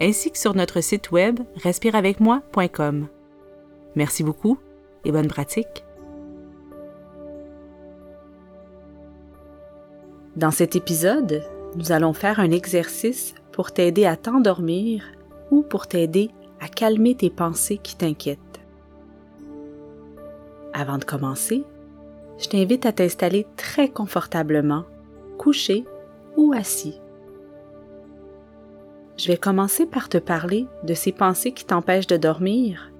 ainsi que sur notre site web respireavecmoi.com. Merci beaucoup et bonne pratique. Dans cet épisode, nous allons faire un exercice pour t'aider à t'endormir ou pour t'aider à calmer tes pensées qui t'inquiètent. Avant de commencer, je t'invite à t'installer très confortablement, couché ou assis. Je vais commencer par te parler de ces pensées qui t'empêchent de dormir,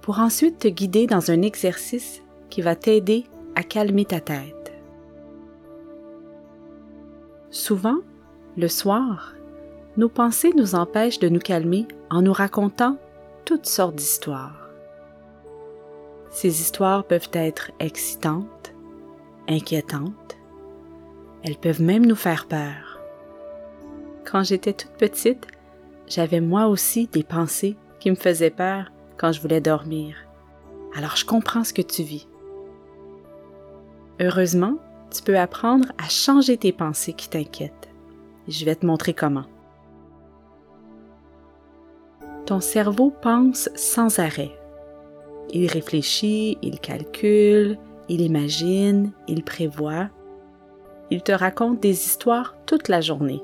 pour ensuite te guider dans un exercice qui va t'aider à calmer ta tête. Souvent, le soir, nos pensées nous empêchent de nous calmer en nous racontant toutes sortes d'histoires. Ces histoires peuvent être excitantes, inquiétantes, elles peuvent même nous faire peur. Quand j'étais toute petite, j'avais moi aussi des pensées qui me faisaient peur quand je voulais dormir. Alors je comprends ce que tu vis. Heureusement, tu peux apprendre à changer tes pensées qui t'inquiètent. Je vais te montrer comment. Ton cerveau pense sans arrêt. Il réfléchit, il calcule, il imagine, il prévoit. Il te raconte des histoires toute la journée.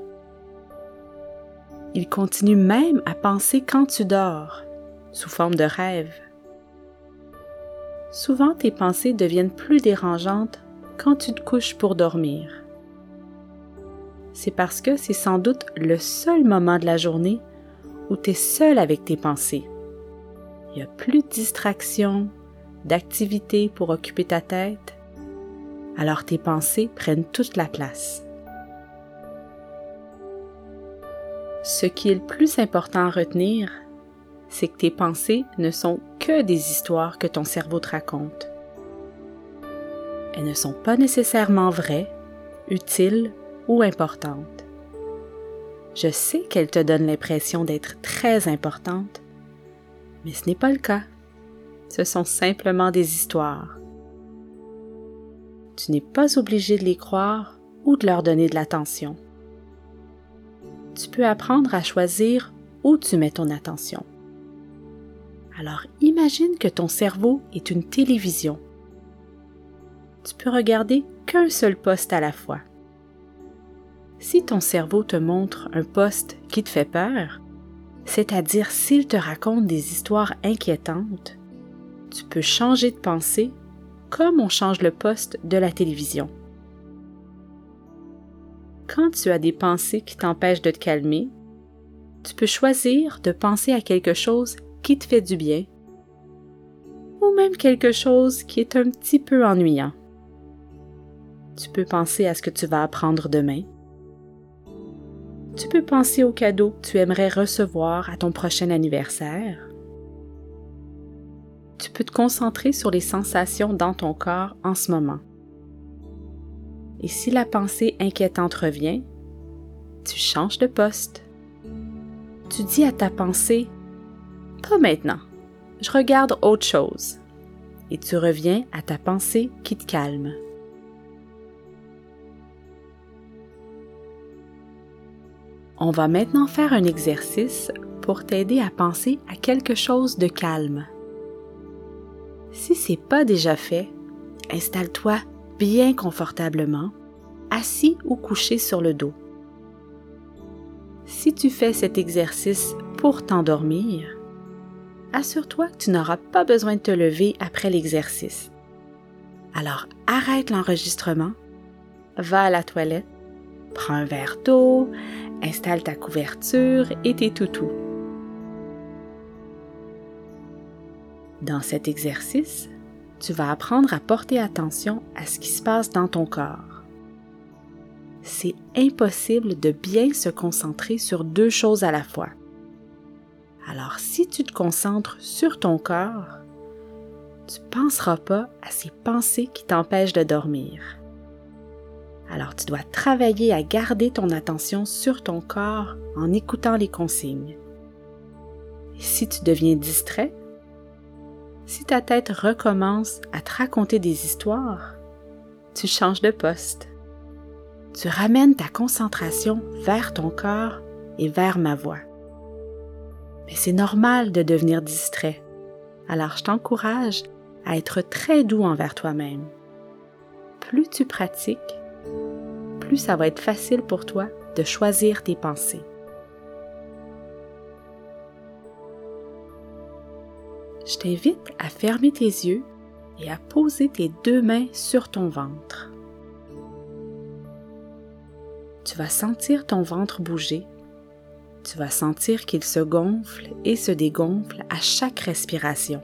Il continue même à penser quand tu dors, sous forme de rêve. Souvent tes pensées deviennent plus dérangeantes quand tu te couches pour dormir. C'est parce que c'est sans doute le seul moment de la journée où tu es seul avec tes pensées. Il n'y a plus de distractions, d'activités pour occuper ta tête, alors tes pensées prennent toute la place. Ce qui est le plus important à retenir, c'est que tes pensées ne sont que des histoires que ton cerveau te raconte. Elles ne sont pas nécessairement vraies, utiles ou importantes. Je sais qu'elles te donnent l'impression d'être très importantes, mais ce n'est pas le cas. Ce sont simplement des histoires. Tu n'es pas obligé de les croire ou de leur donner de l'attention. Tu peux apprendre à choisir où tu mets ton attention. Alors imagine que ton cerveau est une télévision tu peux regarder qu'un seul poste à la fois. Si ton cerveau te montre un poste qui te fait peur, c'est-à-dire s'il te raconte des histoires inquiétantes, tu peux changer de pensée comme on change le poste de la télévision. Quand tu as des pensées qui t'empêchent de te calmer, tu peux choisir de penser à quelque chose qui te fait du bien ou même quelque chose qui est un petit peu ennuyant. Tu peux penser à ce que tu vas apprendre demain. Tu peux penser au cadeau que tu aimerais recevoir à ton prochain anniversaire. Tu peux te concentrer sur les sensations dans ton corps en ce moment. Et si la pensée inquiétante revient, tu changes de poste. Tu dis à ta pensée, pas maintenant, je regarde autre chose. Et tu reviens à ta pensée qui te calme. On va maintenant faire un exercice pour t'aider à penser à quelque chose de calme. Si c'est pas déjà fait, installe-toi bien confortablement, assis ou couché sur le dos. Si tu fais cet exercice pour t'endormir, assure-toi que tu n'auras pas besoin de te lever après l'exercice. Alors arrête l'enregistrement, va à la toilette, prends un verre d'eau, Installe ta couverture et tes toutous. Dans cet exercice, tu vas apprendre à porter attention à ce qui se passe dans ton corps. C'est impossible de bien se concentrer sur deux choses à la fois. Alors si tu te concentres sur ton corps, tu ne penseras pas à ces pensées qui t'empêchent de dormir. Alors tu dois travailler à garder ton attention sur ton corps en écoutant les consignes. Et si tu deviens distrait, si ta tête recommence à te raconter des histoires, tu changes de poste. Tu ramènes ta concentration vers ton corps et vers ma voix. Mais c'est normal de devenir distrait. Alors je t'encourage à être très doux envers toi-même. Plus tu pratiques, plus ça va être facile pour toi de choisir tes pensées. Je t'invite à fermer tes yeux et à poser tes deux mains sur ton ventre. Tu vas sentir ton ventre bouger. Tu vas sentir qu'il se gonfle et se dégonfle à chaque respiration.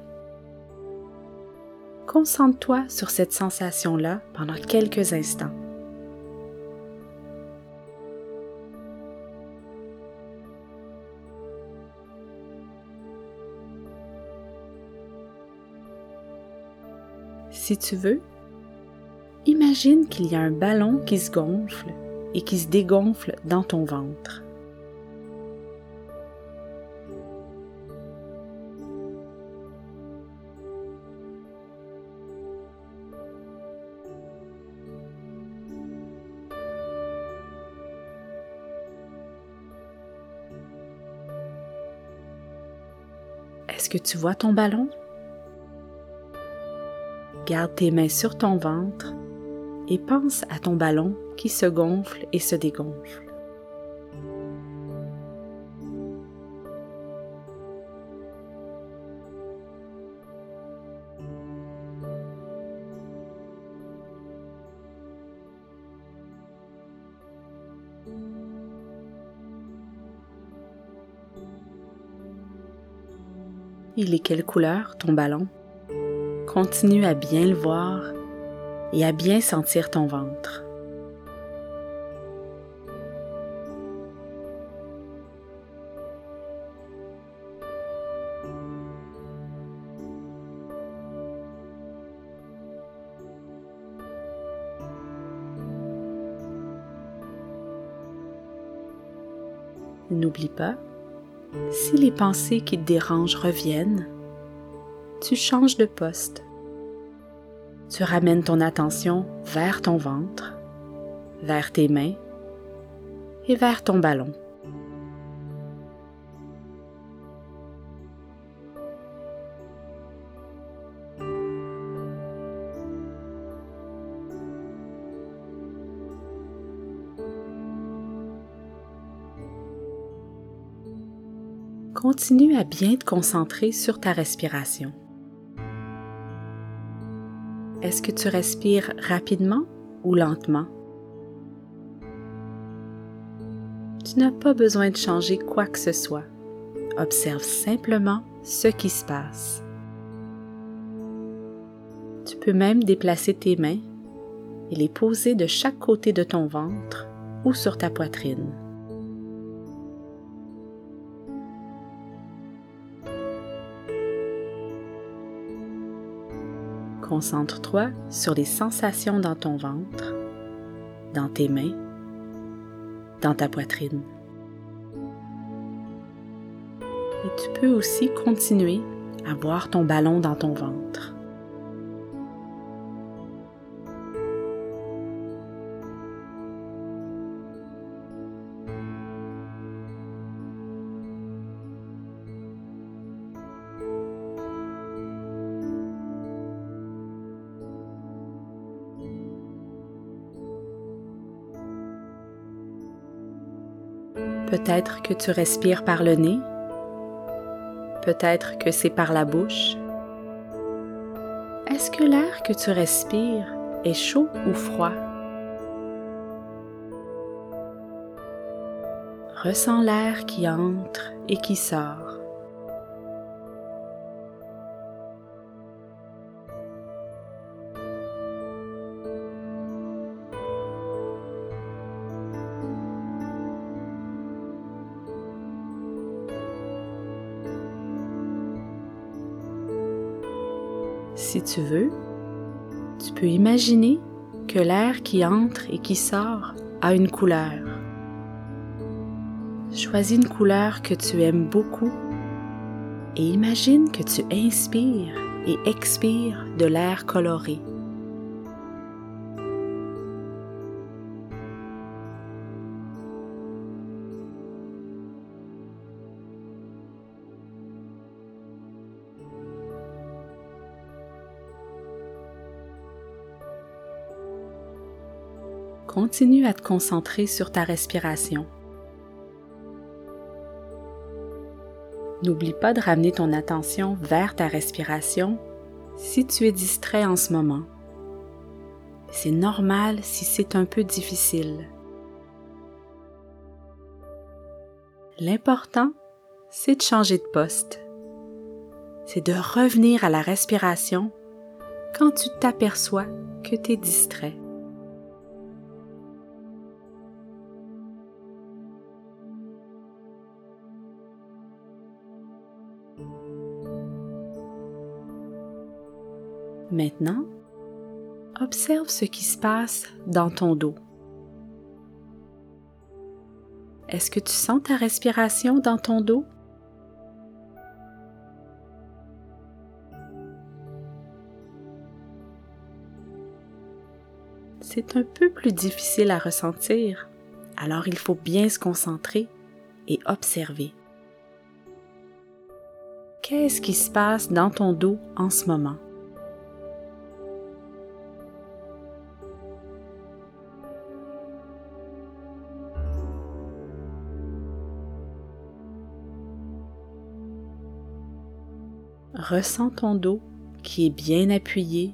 Concentre-toi sur cette sensation-là pendant quelques instants. Si tu veux, imagine qu'il y a un ballon qui se gonfle et qui se dégonfle dans ton ventre. Est-ce que tu vois ton ballon? Garde tes mains sur ton ventre et pense à ton ballon qui se gonfle et se dégonfle. Il est quelle couleur ton ballon? Continue à bien le voir et à bien sentir ton ventre. N'oublie pas, si les pensées qui te dérangent reviennent, tu changes de poste. Tu ramènes ton attention vers ton ventre, vers tes mains et vers ton ballon. Continue à bien te concentrer sur ta respiration. Est-ce que tu respires rapidement ou lentement? Tu n'as pas besoin de changer quoi que ce soit. Observe simplement ce qui se passe. Tu peux même déplacer tes mains et les poser de chaque côté de ton ventre ou sur ta poitrine. Concentre-toi sur les sensations dans ton ventre, dans tes mains, dans ta poitrine. Et tu peux aussi continuer à voir ton ballon dans ton ventre. Peut-être que tu respires par le nez. Peut-être que c'est par la bouche. Est-ce que l'air que tu respires est chaud ou froid? Ressens l'air qui entre et qui sort. Si tu veux, tu peux imaginer que l'air qui entre et qui sort a une couleur. Choisis une couleur que tu aimes beaucoup et imagine que tu inspires et expires de l'air coloré. Continue à te concentrer sur ta respiration. N'oublie pas de ramener ton attention vers ta respiration si tu es distrait en ce moment. C'est normal si c'est un peu difficile. L'important, c'est de changer de poste. C'est de revenir à la respiration quand tu t'aperçois que tu es distrait. Maintenant, observe ce qui se passe dans ton dos. Est-ce que tu sens ta respiration dans ton dos? C'est un peu plus difficile à ressentir, alors il faut bien se concentrer et observer. Qu'est-ce qui se passe dans ton dos en ce moment? Ressens ton dos qui est bien appuyé,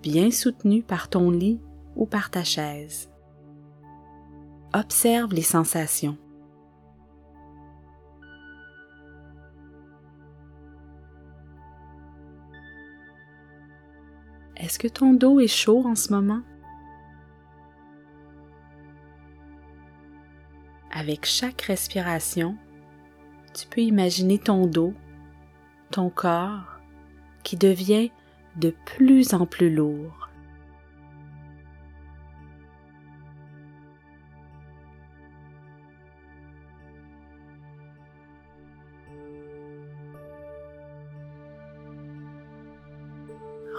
bien soutenu par ton lit ou par ta chaise. Observe les sensations. Est-ce que ton dos est chaud en ce moment? Avec chaque respiration, tu peux imaginer ton dos ton corps qui devient de plus en plus lourd.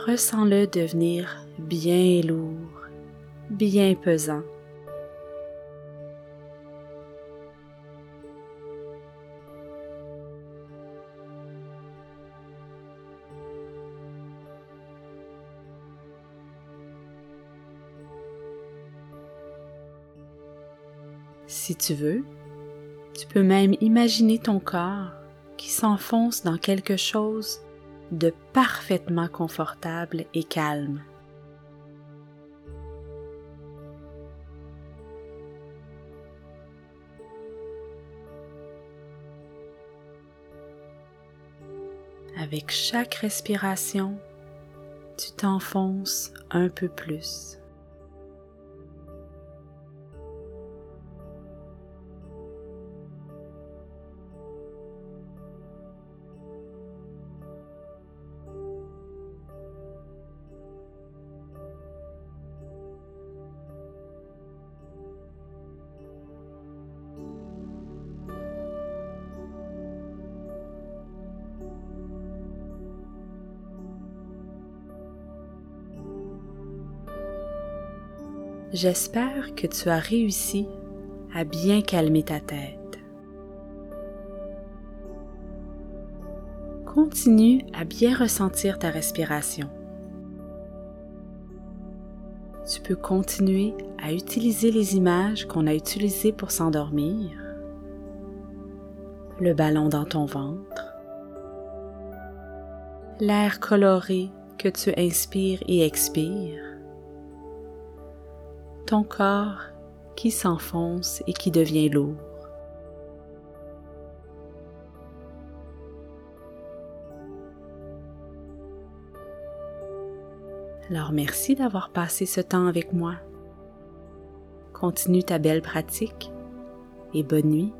Ressens-le devenir bien lourd, bien pesant. Si tu veux, tu peux même imaginer ton corps qui s'enfonce dans quelque chose de parfaitement confortable et calme. Avec chaque respiration, tu t'enfonces un peu plus. J'espère que tu as réussi à bien calmer ta tête. Continue à bien ressentir ta respiration. Tu peux continuer à utiliser les images qu'on a utilisées pour s'endormir. Le ballon dans ton ventre. L'air coloré que tu inspires et expires ton corps qui s'enfonce et qui devient lourd. Alors merci d'avoir passé ce temps avec moi. Continue ta belle pratique et bonne nuit.